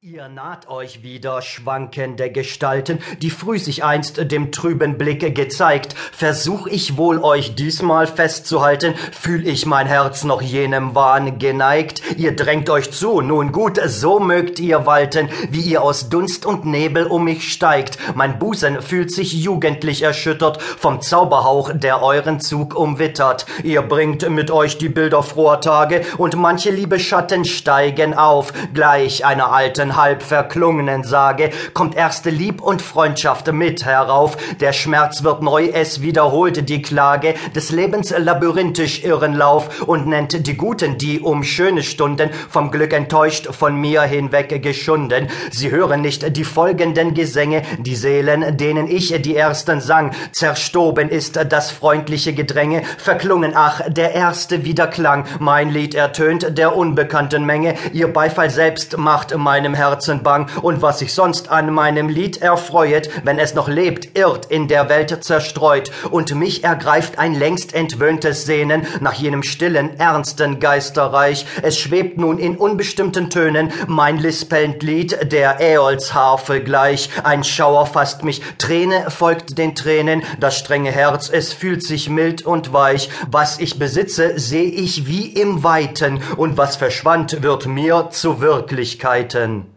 Ihr naht euch wieder, schwankende Gestalten, die früh sich einst dem trüben Blicke gezeigt. Versuch ich wohl euch diesmal festzuhalten, fühl ich mein Herz noch jenem Wahn geneigt. Ihr drängt euch zu, nun gut, so mögt ihr walten, wie ihr aus Dunst und Nebel um mich steigt. Mein Busen fühlt sich jugendlich erschüttert vom Zauberhauch, der euren Zug umwittert. Ihr bringt mit euch die Bilder froher Tage und manche liebe Schatten steigen auf, gleich einer alten alten, halb verklungenen Sage kommt erste Lieb und Freundschaft mit herauf. Der Schmerz wird neu, es wiederholt die Klage des Lebens labyrinthisch irren und nennt die Guten, die um schöne Stunden vom Glück enttäuscht von mir hinweg geschunden. Sie hören nicht die folgenden Gesänge, die Seelen, denen ich die ersten sang. Zerstoben ist das freundliche Gedränge, verklungen, ach, der erste Wiederklang. Mein Lied ertönt der unbekannten Menge, ihr Beifall selbst macht meinem Herzen bang, und was sich sonst an meinem Lied erfreuet, wenn es noch lebt, irrt in der Welt zerstreut, und mich ergreift ein längst entwöhntes Sehnen nach jenem stillen, ernsten Geisterreich. Es schwebt nun in unbestimmten Tönen mein lispelnd Lied der Äolsharfe gleich. Ein Schauer fasst mich, Träne folgt den Tränen, das strenge Herz, es fühlt sich mild und weich. Was ich besitze, seh ich wie im Weiten, und was verschwand, wird mir zu Wirklichkeiten.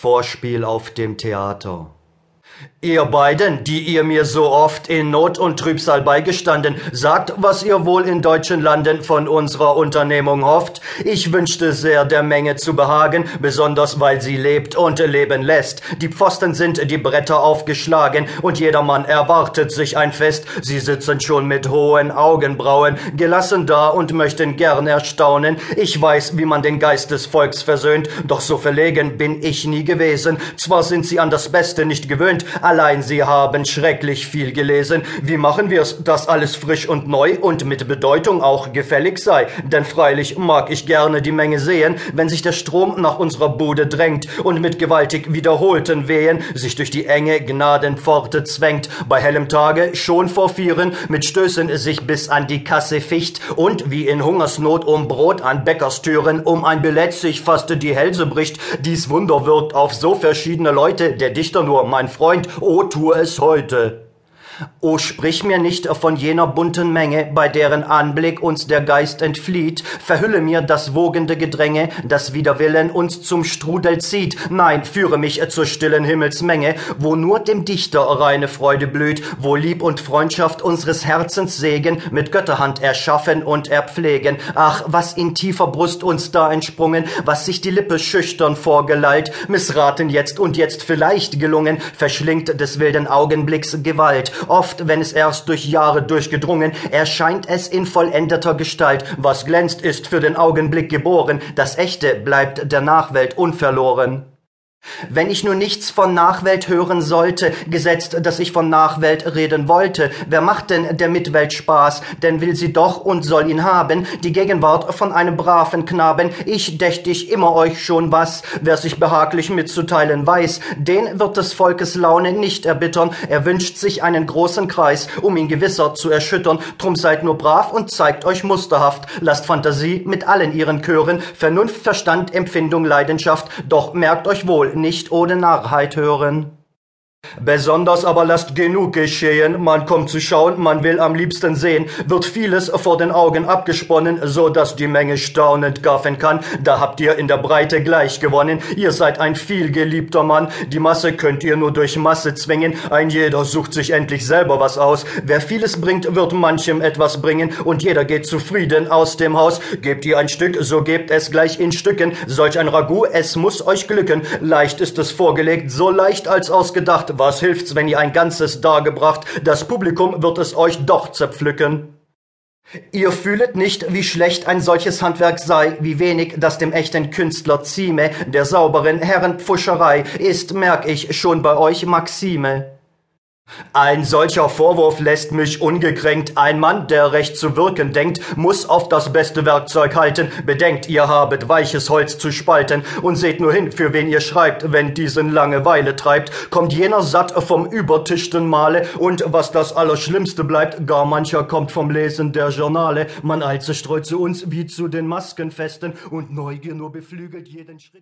Vorspiel auf dem Theater Ihr beiden, die ihr mir so oft in Not und Trübsal beigestanden, sagt, was ihr wohl in deutschen Landen von unserer Unternehmung hofft. Ich wünschte sehr, der Menge zu behagen, besonders weil sie lebt und leben lässt. Die Pfosten sind die Bretter aufgeschlagen und jedermann erwartet sich ein Fest. Sie sitzen schon mit hohen Augenbrauen, gelassen da und möchten gern erstaunen. Ich weiß, wie man den Geist des Volks versöhnt, doch so verlegen bin ich nie gewesen. Zwar sind sie an das Beste nicht gewöhnt, Allein Sie haben schrecklich viel gelesen. Wie machen wir's, dass alles frisch und neu und mit Bedeutung auch gefällig sei? Denn freilich mag ich gerne die Menge sehen, wenn sich der Strom nach unserer Bude drängt und mit gewaltig wiederholten Wehen sich durch die enge Gnadenpforte zwängt, bei hellem Tage schon vor Vieren mit Stößen sich bis an die Kasse ficht und wie in Hungersnot um Brot an Bäckerstüren um ein Billett sich fast die Hälse bricht. Dies Wunder wirkt auf so verschiedene Leute, der Dichter nur, mein Freund, O tu es heute. O sprich mir nicht von jener bunten Menge, bei deren Anblick uns der Geist entflieht, verhülle mir das wogende Gedränge, das wider Willen uns zum Strudel zieht, nein, führe mich zur stillen Himmelsmenge, wo nur dem Dichter reine Freude blüht, wo Lieb und Freundschaft unseres Herzens Segen mit Götterhand erschaffen und erpflegen. Ach, was in tiefer Brust uns da entsprungen, was sich die Lippe schüchtern vorgelallt, missraten jetzt und jetzt vielleicht gelungen, verschlingt des wilden Augenblicks Gewalt Oft, wenn es erst durch Jahre durchgedrungen, erscheint es in vollendeter Gestalt. Was glänzt, ist für den Augenblick geboren. Das Echte bleibt der Nachwelt unverloren. Wenn ich nur nichts von Nachwelt hören sollte, gesetzt, dass ich von Nachwelt reden wollte, wer macht denn der Mitwelt Spaß? Denn will sie doch und soll ihn haben, die Gegenwart von einem braven Knaben. Ich dächt ich immer euch schon was, wer sich behaglich mitzuteilen weiß, den wird des Volkes Laune nicht erbittern. Er wünscht sich einen großen Kreis, um ihn gewisser zu erschüttern. Drum seid nur brav und zeigt euch musterhaft. Lasst Fantasie mit allen ihren Chören, Vernunft, Verstand, Empfindung, Leidenschaft. Doch merkt euch wohl, nicht ohne Narrheit hören. Besonders aber lasst genug geschehen, man kommt zu schauen, man will am liebsten sehen, wird vieles vor den Augen abgesponnen, so dass die Menge staunend gaffen kann, da habt ihr in der Breite gleich gewonnen, ihr seid ein vielgeliebter Mann, die Masse könnt ihr nur durch Masse zwingen, ein jeder sucht sich endlich selber was aus, wer vieles bringt, wird manchem etwas bringen, und jeder geht zufrieden aus dem Haus, gebt ihr ein Stück, so gebt es gleich in Stücken, solch ein Ragout, es muss euch glücken, leicht ist es vorgelegt, so leicht als ausgedacht, was hilft's, wenn ihr ein ganzes dargebracht, das Publikum wird es euch doch zerpflücken. Ihr fühlet nicht, wie schlecht ein solches Handwerk sei, wie wenig das dem echten Künstler zieme, der sauberen Herrenpfuscherei ist, merk ich, schon bei euch Maxime. Ein solcher Vorwurf lässt mich ungekränkt. Ein Mann, der recht zu wirken denkt, muss auf das beste Werkzeug halten. Bedenkt, ihr habet weiches Holz zu spalten und seht nur hin, für wen ihr schreibt, wenn diesen Langeweile treibt. Kommt jener satt vom übertischten Male und was das Allerschlimmste bleibt, gar mancher kommt vom Lesen der Journale. Man also streut zu uns wie zu den Maskenfesten und Neugier nur beflügelt jeden Schritt.